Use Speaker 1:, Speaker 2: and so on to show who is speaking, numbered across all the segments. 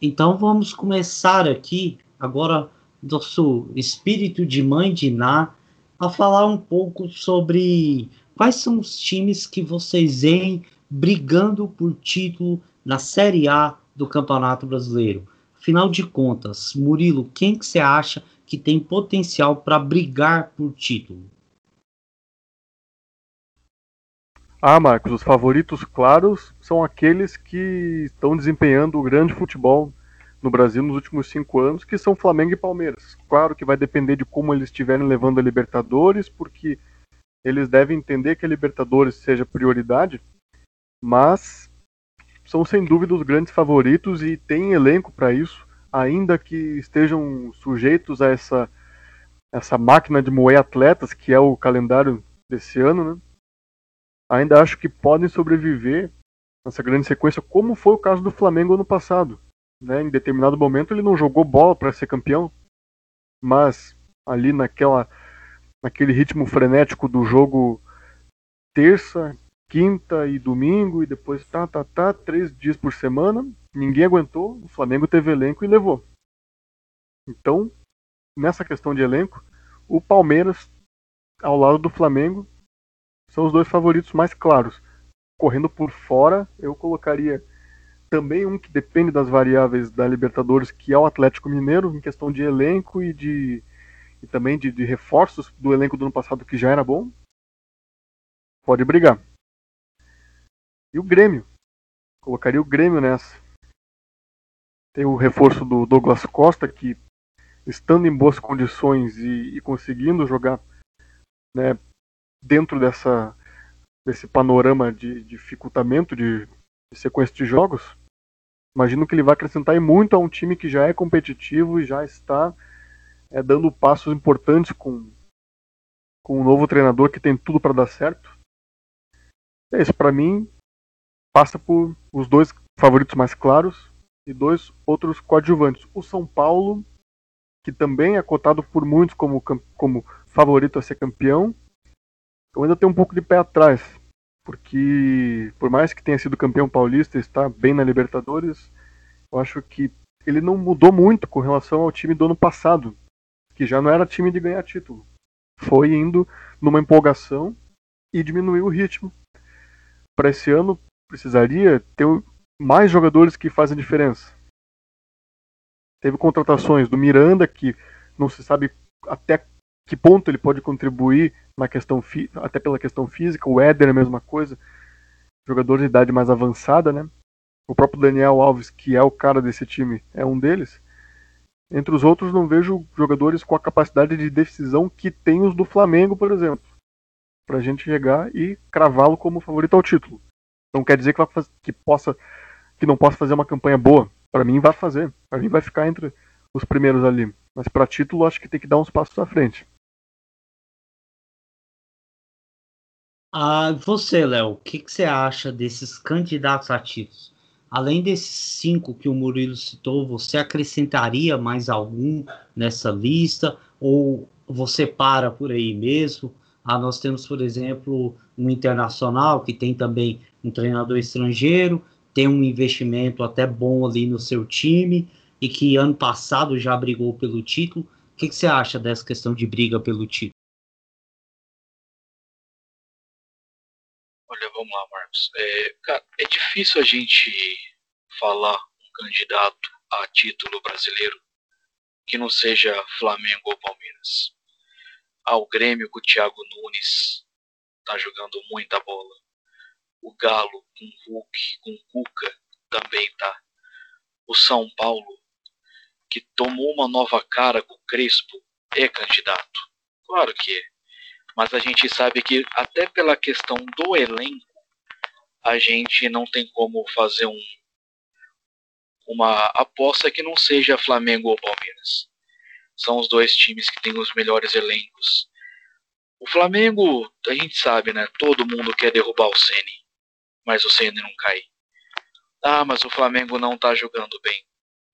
Speaker 1: Então vamos começar aqui, agora, nosso espírito de mãe de Ná, a falar um pouco sobre quais são os times que vocês veem brigando por título na Série A do Campeonato Brasileiro. Afinal de contas, Murilo, quem que você acha que tem potencial para brigar por título?
Speaker 2: Ah, Marcos, os favoritos claros são aqueles que estão desempenhando o grande futebol no Brasil nos últimos cinco anos, que são Flamengo e Palmeiras. Claro que vai depender de como eles estiverem levando a Libertadores, porque eles devem entender que a Libertadores seja prioridade, mas são sem dúvida os grandes favoritos e tem elenco para isso, ainda que estejam sujeitos a essa essa máquina de moer atletas que é o calendário desse ano, né? Ainda acho que podem sobreviver nessa grande sequência, como foi o caso do Flamengo ano passado. Né? Em determinado momento ele não jogou bola para ser campeão, mas ali naquela, naquele ritmo frenético do jogo terça, quinta e domingo, e depois tá, tá, tá, três dias por semana, ninguém aguentou, o Flamengo teve elenco e levou. Então, nessa questão de elenco, o Palmeiras, ao lado do Flamengo, são os dois favoritos mais claros. Correndo por fora, eu colocaria também um que depende das variáveis da Libertadores, que é o Atlético Mineiro, em questão de elenco e de e também de, de reforços do elenco do ano passado que já era bom. Pode brigar. E o Grêmio. Colocaria o Grêmio nessa. Tem o reforço do Douglas Costa, que estando em boas condições e, e conseguindo jogar né, dentro dessa, desse panorama de dificultamento de, de sequência de jogos, imagino que ele vai acrescentar muito a um time que já é competitivo e já está é, dando passos importantes com, com um novo treinador que tem tudo para dar certo. É isso, para mim, passa por os dois favoritos mais claros e dois outros coadjuvantes. O São Paulo, que também é cotado por muitos como, como favorito a ser campeão, eu ainda tenho um pouco de pé atrás, porque por mais que tenha sido campeão paulista e está bem na Libertadores, eu acho que ele não mudou muito com relação ao time do ano passado, que já não era time de ganhar título. Foi indo numa empolgação e diminuiu o ritmo. Para esse ano precisaria ter mais jogadores que fazem diferença. Teve contratações do Miranda que não se sabe até que ponto ele pode contribuir na questão até pela questão física, o Éder é a mesma coisa, jogador de idade mais avançada, né? O próprio Daniel Alves, que é o cara desse time, é um deles. Entre os outros, não vejo jogadores com a capacidade de decisão que tem os do Flamengo, por exemplo, para a gente chegar e cravá-lo como favorito ao título. Não quer dizer que, fazer, que possa, que não possa fazer uma campanha boa. Para mim, vai fazer. Para mim, vai ficar entre os primeiros ali. Mas para título, acho que tem que dar uns passos à frente.
Speaker 1: Ah, você, Léo, o que, que, você acha desses candidatos ativos? Além desses cinco que o Murilo citou, você acrescentaria mais algum nessa lista? Ou você para por aí mesmo? Ah, nós temos, por exemplo, um internacional que tem também um treinador estrangeiro, tem um investimento até bom ali no seu time e que ano passado já brigou pelo título. O que, que você acha dessa questão de briga pelo título?
Speaker 3: Vamos lá, Marcos. É, cara, é difícil a gente falar um candidato a título brasileiro que não seja Flamengo ou Palmeiras. Ah, o Grêmio com o Thiago Nunes tá jogando muita bola. O Galo com o Hulk, com o Cuca também tá. O São Paulo, que tomou uma nova cara com o Crespo, é candidato. Claro que é mas a gente sabe que até pela questão do elenco, a gente não tem como fazer um, uma aposta que não seja Flamengo ou Palmeiras. São os dois times que têm os melhores elencos. O Flamengo, a gente sabe, né? Todo mundo quer derrubar o Ceni, mas o Ceni não cai. Ah, mas o Flamengo não tá jogando bem.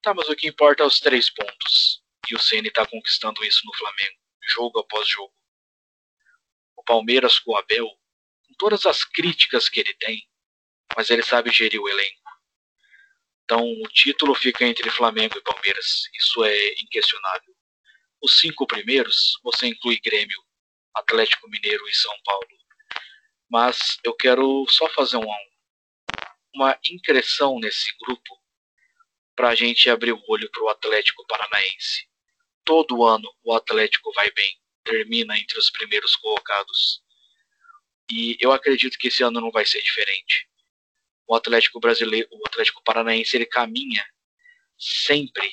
Speaker 3: Tá, mas o que importa é os três pontos. E o Ceni tá conquistando isso no Flamengo, jogo após jogo o Palmeiras com o Abel, com todas as críticas que ele tem, mas ele sabe gerir o elenco. Então o título fica entre Flamengo e Palmeiras, isso é inquestionável. Os cinco primeiros, você inclui Grêmio, Atlético Mineiro e São Paulo. Mas eu quero só fazer uma, uma ingressão nesse grupo para a gente abrir o olho para o Atlético Paranaense. Todo ano o Atlético vai bem, termina entre os primeiros colocados. E eu acredito que esse ano não vai ser diferente. O Atlético brasileiro, o Atlético Paranaense, ele caminha sempre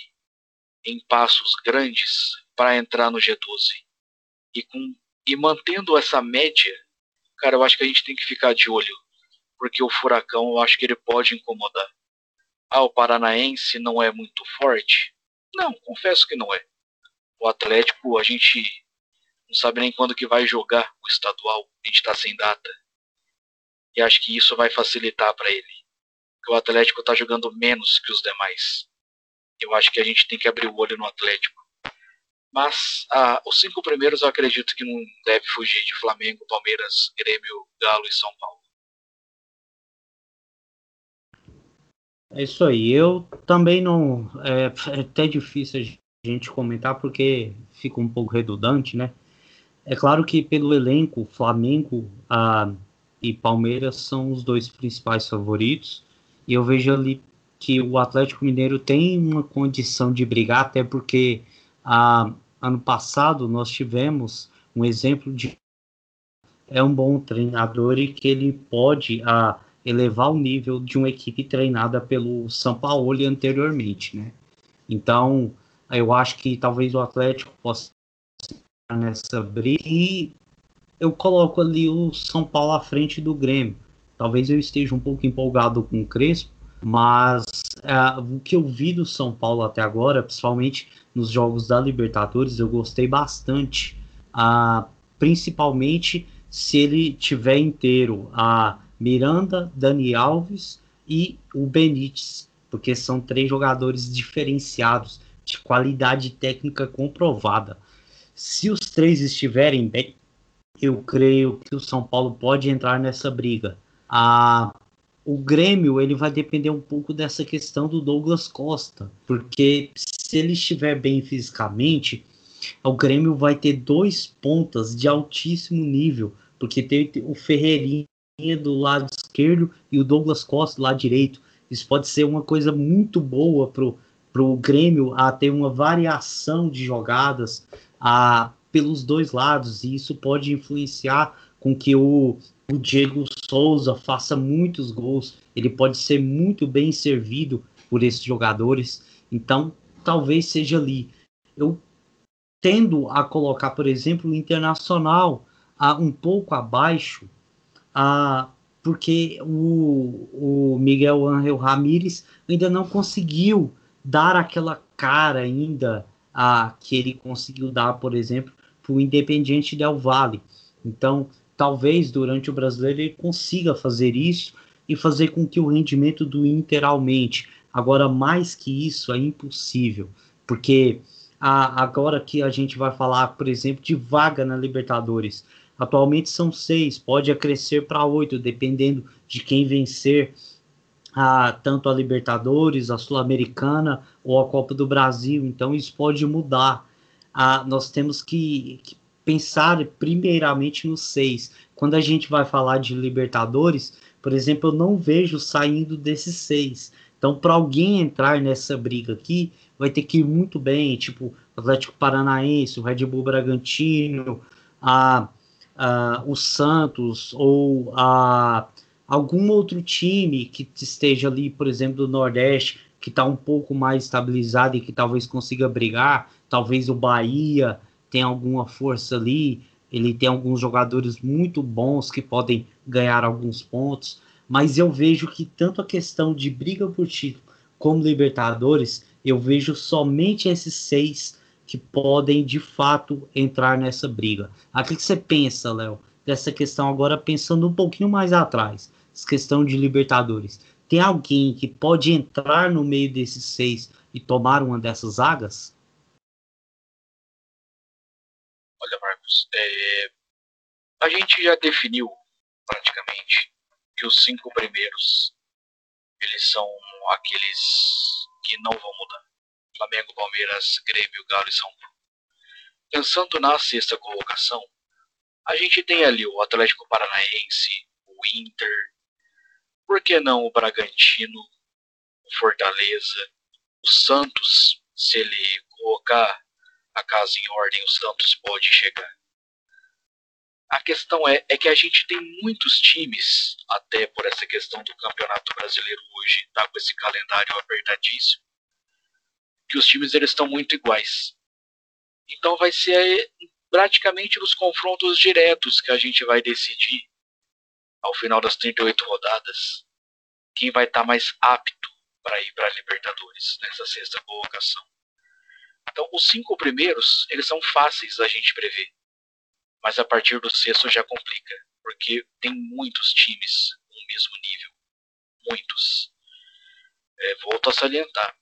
Speaker 3: em passos grandes para entrar no G12. E, com, e mantendo essa média, cara, eu acho que a gente tem que ficar de olho, porque o Furacão eu acho que ele pode incomodar. Ah, o Paranaense não é muito forte? Não, confesso que não é. O Atlético, a gente não sabe nem quando que vai jogar o estadual, a gente está sem data. E acho que isso vai facilitar para ele. O Atlético está jogando menos que os demais. Eu acho que a gente tem que abrir o olho no Atlético. Mas ah, os cinco primeiros eu acredito que não deve fugir de Flamengo, Palmeiras, Grêmio, Galo e São Paulo.
Speaker 1: É isso aí. Eu também não. É, é até difícil a gente comentar porque fica um pouco redundante, né? É claro que pelo elenco, Flamengo ah, e Palmeiras são os dois principais favoritos. E eu vejo ali que o Atlético Mineiro tem uma condição de brigar, até porque ah, ano passado nós tivemos um exemplo de é um bom treinador e que ele pode ah, elevar o nível de uma equipe treinada pelo São Paulo anteriormente, né? Então, eu acho que talvez o Atlético possa nessa briga e eu coloco ali o São Paulo à frente do Grêmio. Talvez eu esteja um pouco empolgado com o Crespo, mas é, o que eu vi do São Paulo até agora, principalmente nos jogos da Libertadores, eu gostei bastante. Ah, principalmente se ele tiver inteiro a Miranda, Dani Alves e o Benítez, porque são três jogadores diferenciados, de qualidade técnica comprovada. Se os três estiverem bem, eu creio que o São Paulo pode entrar nessa briga. A o Grêmio ele vai depender um pouco dessa questão do Douglas Costa, porque se ele estiver bem fisicamente, o Grêmio vai ter dois pontas de altíssimo nível, porque tem o Ferreirinha do lado esquerdo e o Douglas Costa do lado direito. Isso pode ser uma coisa muito boa pro pro Grêmio a ter uma variação de jogadas a, pelos dois lados, e isso pode influenciar com que o, o Diego Souza faça muitos gols, ele pode ser muito bem servido por esses jogadores, então talvez seja ali. Eu tendo a colocar, por exemplo, o Internacional a, um pouco abaixo, a, porque o, o Miguel Ángel Ramírez ainda não conseguiu dar aquela cara ainda a que ele conseguiu dar, por exemplo, o Independiente Del Valle. Então, talvez durante o brasileiro ele consiga fazer isso e fazer com que o rendimento do Inter aumente. Agora, mais que isso, é impossível, porque a, agora que a gente vai falar, por exemplo, de vaga na Libertadores, atualmente são seis, pode crescer para oito, dependendo de quem vencer a, tanto a Libertadores, a Sul-Americana ou a Copa do Brasil. Então, isso pode mudar. Nós temos que, que pensar primeiramente nos seis. Quando a gente vai falar de Libertadores, por exemplo, eu não vejo saindo desses seis. Então, para alguém entrar nessa briga aqui, vai ter que ir muito bem, tipo Atlético Paranaense, o Red Bull Bragantino, a, a, o Santos ou a, algum outro time que esteja ali, por exemplo, do Nordeste, que está um pouco mais estabilizado e que talvez consiga brigar, talvez o Bahia, tem alguma força ali, ele tem alguns jogadores muito bons que podem ganhar alguns pontos, mas eu vejo que tanto a questão de briga por título como Libertadores, eu vejo somente esses seis que podem de fato entrar nessa briga. A que você pensa, Léo, dessa questão agora pensando um pouquinho mais atrás, essa questão de Libertadores? Tem alguém que pode entrar no meio desses seis e tomar uma dessas vagas?
Speaker 3: Olha, Marcos, é, a gente já definiu praticamente que os cinco primeiros eles são aqueles que não vão mudar. Flamengo, Palmeiras, Grêmio, Galo e São Paulo. Pensando na sexta colocação, a gente tem ali o Atlético Paranaense, o Inter, por que não o Bragantino, o Fortaleza, o Santos, se ele colocar a casa em ordem, o Santos pode chegar. A questão é, é que a gente tem muitos times, até por essa questão do Campeonato Brasileiro hoje, tá com esse calendário apertadíssimo, que os times eles estão muito iguais. Então vai ser praticamente nos confrontos diretos que a gente vai decidir, ao final das 38 rodadas, quem vai estar tá mais apto para ir para a Libertadores nessa sexta colocação. Então, os cinco primeiros, eles são fáceis da gente prever. Mas a partir do sexto já complica, porque tem muitos times no mesmo nível. Muitos. É, volto a salientar.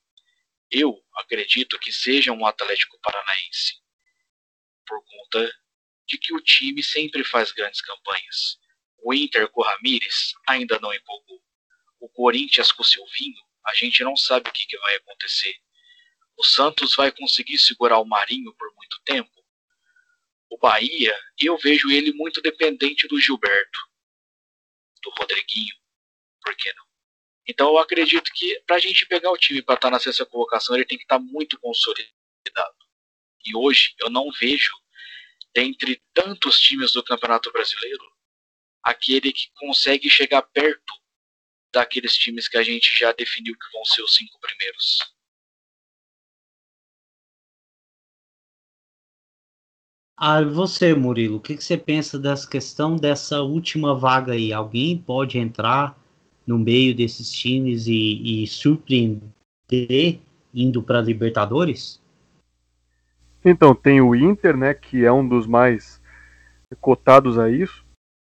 Speaker 3: Eu acredito que seja um Atlético Paranaense por conta de que o time sempre faz grandes campanhas. O Inter com o Ramires ainda não empolgou. O Corinthians com o Silvinho, a gente não sabe o que, que vai acontecer. O Santos vai conseguir segurar o Marinho por muito tempo? O Bahia, eu vejo ele muito dependente do Gilberto, do Rodriguinho. Por que não? Então eu acredito que para a gente pegar o time para estar tá na sexta colocação, ele tem que estar tá muito consolidado. E hoje eu não vejo, dentre tantos times do Campeonato Brasileiro, aquele que consegue chegar perto daqueles times que a gente já definiu que vão ser os cinco primeiros.
Speaker 1: Ah, você, Murilo, o que, que você pensa dessa questão dessa última vaga aí? Alguém pode entrar no meio desses times e, e surpreender indo para Libertadores?
Speaker 2: Então, tem o Inter, né, que é um dos mais cotados a isso,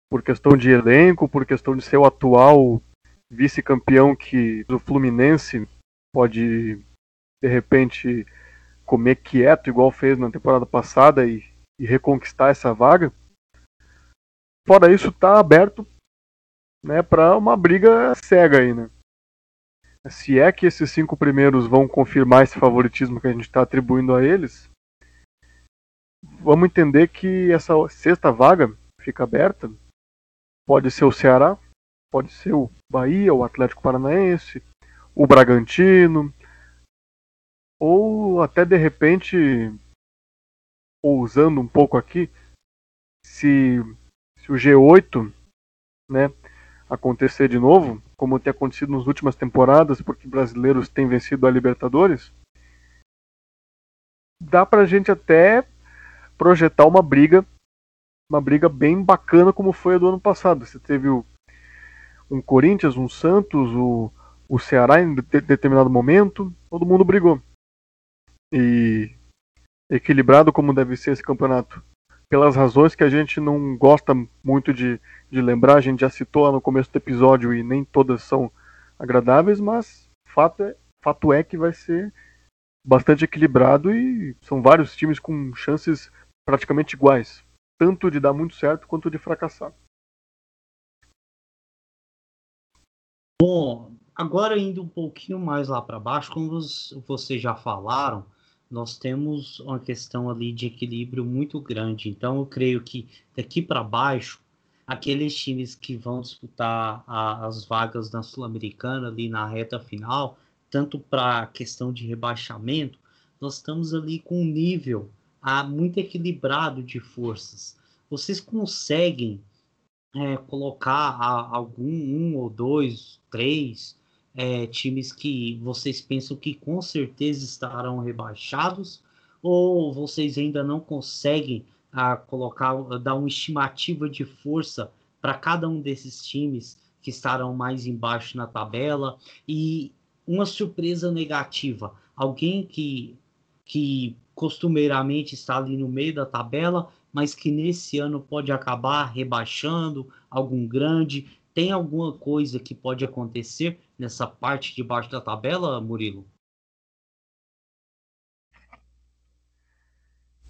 Speaker 2: por questão de elenco, por questão de ser o atual vice-campeão que o Fluminense pode, de repente, comer quieto, igual fez na temporada passada e, e reconquistar essa vaga. Fora isso, está aberto né, para uma briga cega aí, né? Se é que esses cinco primeiros vão confirmar esse favoritismo que a gente está atribuindo a eles, vamos entender que essa sexta vaga fica aberta. Pode ser o Ceará, pode ser o Bahia, o Atlético Paranaense, o Bragantino, ou até de repente, ousando um pouco aqui, se, se o G8 né, acontecer de novo, como tem acontecido nas últimas temporadas, porque brasileiros têm vencido a Libertadores, dá pra gente até projetar uma briga, uma briga bem bacana como foi a do ano passado. Você teve o, um Corinthians, um Santos, o, o Ceará em de, determinado momento, todo mundo brigou. E equilibrado como deve ser esse campeonato. Pelas razões que a gente não gosta muito de, de lembrar, a gente já citou lá no começo do episódio e nem todas são agradáveis, mas fato é, fato é que vai ser bastante equilibrado e são vários times com chances praticamente iguais, tanto de dar muito certo quanto de fracassar.
Speaker 1: Bom, agora indo um pouquinho mais lá para baixo, como vocês já falaram, nós temos uma questão ali de equilíbrio muito grande. Então, eu creio que daqui para baixo, aqueles times que vão disputar a, as vagas na Sul-Americana ali na reta final, tanto para a questão de rebaixamento, nós estamos ali com um nível ah, muito equilibrado de forças. Vocês conseguem é, colocar a, algum um ou dois, três é, times que vocês pensam que com certeza estarão rebaixados? Ou vocês ainda não conseguem a, colocar, dar uma estimativa de força para cada um desses times que estarão mais embaixo na tabela? E uma surpresa negativa, alguém que, que costumeiramente está ali no meio da tabela, mas que nesse ano pode acabar rebaixando algum grande. Tem alguma coisa que pode acontecer nessa parte de baixo da tabela, Murilo?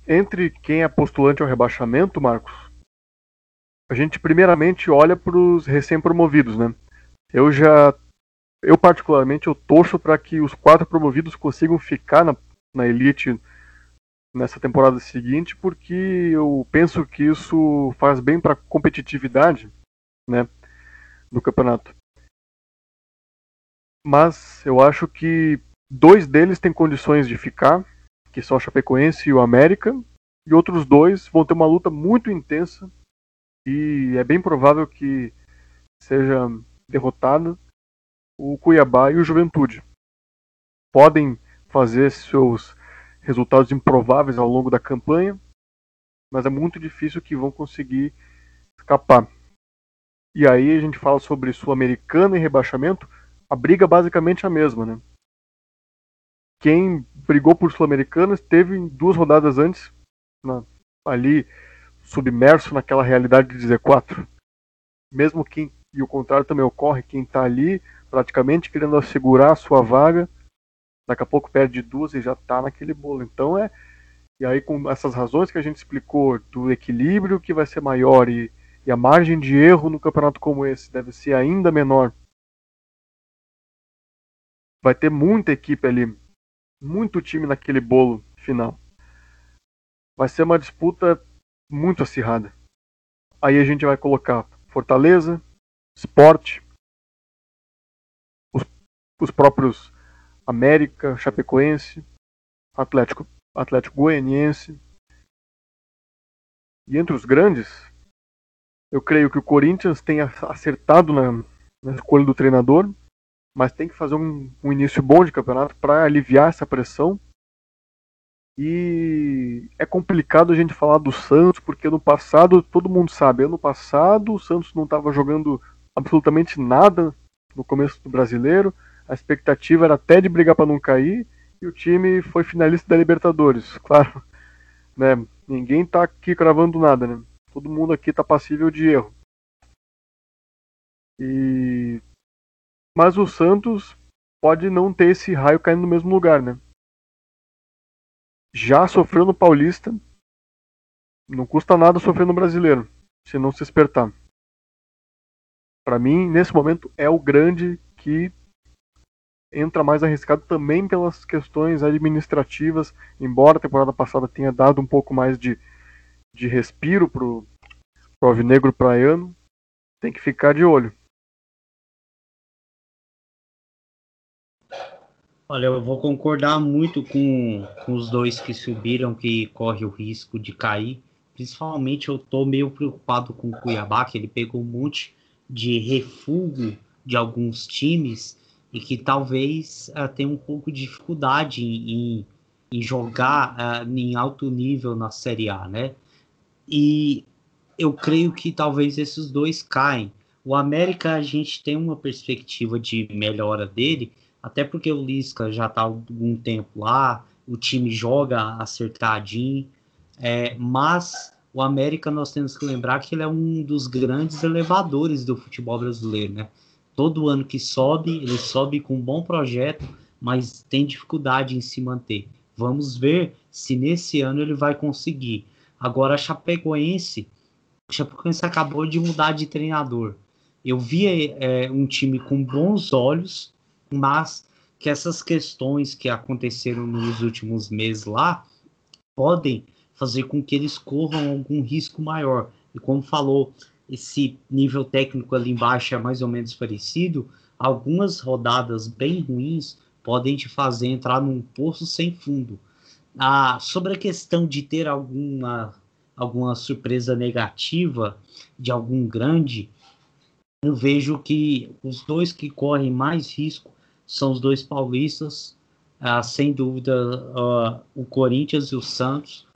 Speaker 2: Entre quem é postulante ao rebaixamento, Marcos, a gente primeiramente olha para os recém-promovidos, né? Eu já eu particularmente eu torço para que os quatro promovidos consigam ficar na, na elite nessa temporada seguinte, porque eu penso que isso faz bem para a competitividade, né, do campeonato. Mas eu acho que dois deles têm condições de ficar, que são o Chapecoense e o América, e outros dois vão ter uma luta muito intensa e é bem provável que seja derrotado o Cuiabá e o Juventude. Podem fazer seus resultados improváveis ao longo da campanha, mas é muito difícil que vão conseguir escapar. E aí a gente fala sobre Sul-Americana e rebaixamento, a briga é basicamente a mesma, né? Quem brigou por Sul-Americana esteve duas rodadas antes, na, ali submerso naquela realidade de Z4. Mesmo quem, e o contrário também ocorre, quem está ali praticamente querendo assegurar a sua vaga, daqui a pouco perde duas e já está naquele bolo. Então é. E aí, com essas razões que a gente explicou, do equilíbrio que vai ser maior e, e a margem de erro no campeonato como esse deve ser ainda menor. Vai ter muita equipe ali, muito time naquele bolo final. Vai ser uma disputa muito acirrada. Aí a gente vai colocar Fortaleza, Sport, os, os próprios América, Chapecoense, Atlético, Atlético Goianiense. E entre os grandes, eu creio que o Corinthians tenha acertado na, na escolha do treinador, mas tem que fazer um, um início bom de campeonato para aliviar essa pressão. E é complicado a gente falar do Santos, porque no passado, todo mundo sabe, ano passado o Santos não estava jogando absolutamente nada no começo do brasileiro a expectativa era até de brigar para não cair e o time foi finalista da Libertadores. Claro, né? Ninguém tá aqui cravando nada, né? Todo mundo aqui tá passível de erro. E mas o Santos pode não ter esse raio caindo no mesmo lugar, né? Já sofreu no Paulista, não custa nada sofrer no Brasileiro, se não se espertar. Para mim, nesse momento é o grande que entra mais arriscado também pelas questões administrativas, embora a temporada passada tenha dado um pouco mais de, de respiro pro, pro Alvinegro Praiano, tem que ficar de olho.
Speaker 1: Olha, eu vou concordar muito com, com os dois que subiram, que corre o risco de cair. Principalmente eu tô meio preocupado com o Cuiabá, que ele pegou um monte de refúgio de alguns times e que talvez uh, tenha um pouco de dificuldade em, em jogar uh, em alto nível na Série A, né? E eu creio que talvez esses dois caem. O América a gente tem uma perspectiva de melhora dele, até porque o Lisca já está há algum tempo lá, o time joga acertadinho, é, mas o América nós temos que lembrar que ele é um dos grandes elevadores do futebol brasileiro, né? Todo ano que sobe, ele sobe com um bom projeto, mas tem dificuldade em se manter. Vamos ver se nesse ano ele vai conseguir. Agora, a Chapecoense, a Chapecoense acabou de mudar de treinador. Eu vi é, um time com bons olhos, mas que essas questões que aconteceram nos últimos meses lá podem fazer com que eles corram algum risco maior. E como falou esse nível técnico ali embaixo é mais ou menos parecido, algumas rodadas bem ruins podem te fazer entrar num poço sem fundo. Ah, sobre a questão de ter alguma, alguma surpresa negativa de algum grande, eu vejo que os dois que correm mais risco são os dois paulistas, ah, sem dúvida ah, o Corinthians e o Santos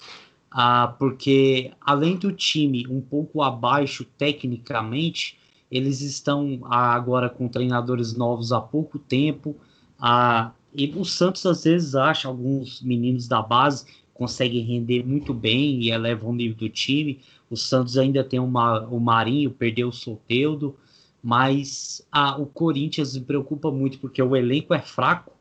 Speaker 1: ah, porque além do time um pouco abaixo tecnicamente, eles estão ah, agora com treinadores novos há pouco tempo. Ah, e o Santos às vezes acha alguns meninos da base conseguem render muito bem e elevam o nível do time. O Santos ainda tem uma, o Marinho, perdeu o Soteudo, mas ah, o Corinthians me preocupa muito porque o elenco é fraco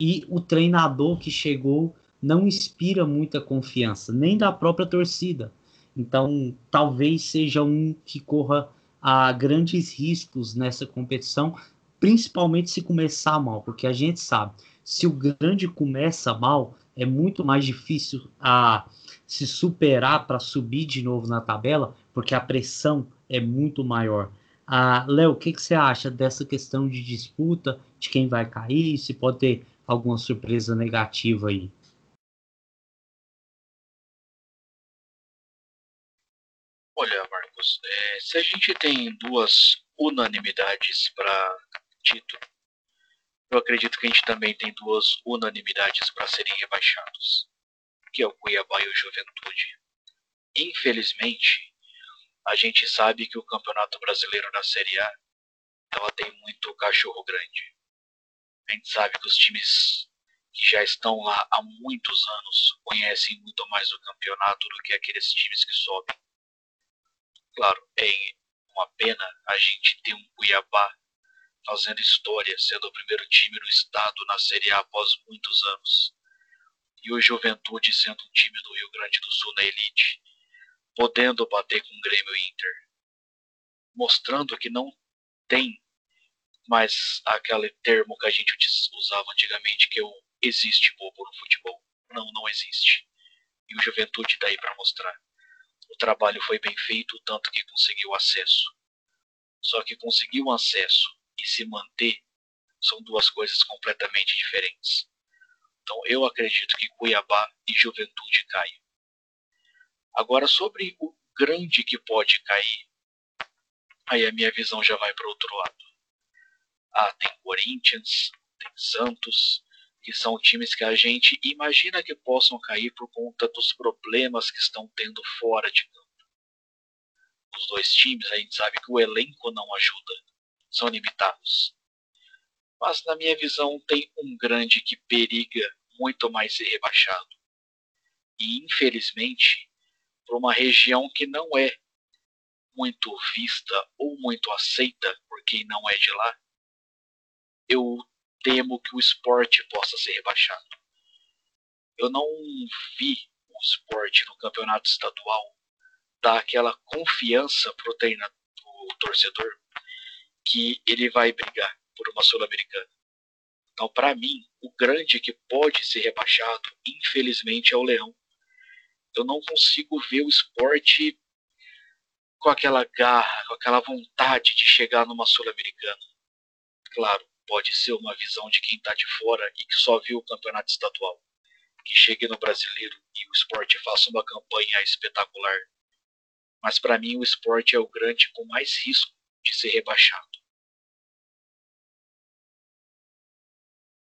Speaker 1: e o treinador que chegou não inspira muita confiança, nem da própria torcida. Então, talvez seja um que corra a grandes riscos nessa competição, principalmente se começar mal, porque a gente sabe, se o grande começa mal, é muito mais difícil a se superar para subir de novo na tabela, porque a pressão é muito maior. Ah, Léo, o que, que você acha dessa questão de disputa, de quem vai cair, se pode ter alguma surpresa negativa aí?
Speaker 3: Se a gente tem duas unanimidades para título, eu acredito que a gente também tem duas unanimidades para serem rebaixados, que é o Cuiabá e o Juventude. Infelizmente, a gente sabe que o Campeonato Brasileiro na Série A ela tem muito cachorro grande. A gente sabe que os times que já estão lá há muitos anos conhecem muito mais o campeonato do que aqueles times que sobem. Claro, é uma pena a gente ter um Cuiabá fazendo história, sendo o primeiro time no estado na Série A após muitos anos. E o Juventude sendo um time do Rio Grande do Sul na elite, podendo bater com o Grêmio Inter, mostrando que não tem mais aquele termo que a gente usava antigamente, que é o existe bobo no futebol. Não, não existe. E o Juventude está aí para mostrar. O trabalho foi bem feito, tanto que conseguiu acesso. Só que conseguir um acesso e se manter são duas coisas completamente diferentes. Então eu acredito que Cuiabá e Juventude caiam. Agora sobre o grande que pode cair, aí a minha visão já vai para outro lado. Ah, tem Corinthians, tem Santos, que são times que a gente imagina que possam cair por conta dos problemas que estão tendo fora de campo. Os dois times, a gente sabe que o elenco não ajuda, são limitados. Mas na minha visão tem um grande que periga muito mais ser rebaixado. E infelizmente, para uma região que não é muito vista ou muito aceita por quem não é de lá, eu temo que o esporte possa ser rebaixado. Eu não vi o esporte no campeonato estadual dar aquela confiança pro, treinador, pro torcedor que ele vai brigar por uma Sul-Americana. Então, para mim, o grande que pode ser rebaixado, infelizmente, é o Leão. Eu não consigo ver o esporte com aquela garra, com aquela vontade de chegar numa Sul-Americana. Claro, pode ser uma visão de quem está de fora e que só viu o campeonato estadual. Que chegue no brasileiro e o esporte faça uma campanha espetacular. Mas para mim o esporte é o grande com mais risco de ser rebaixado.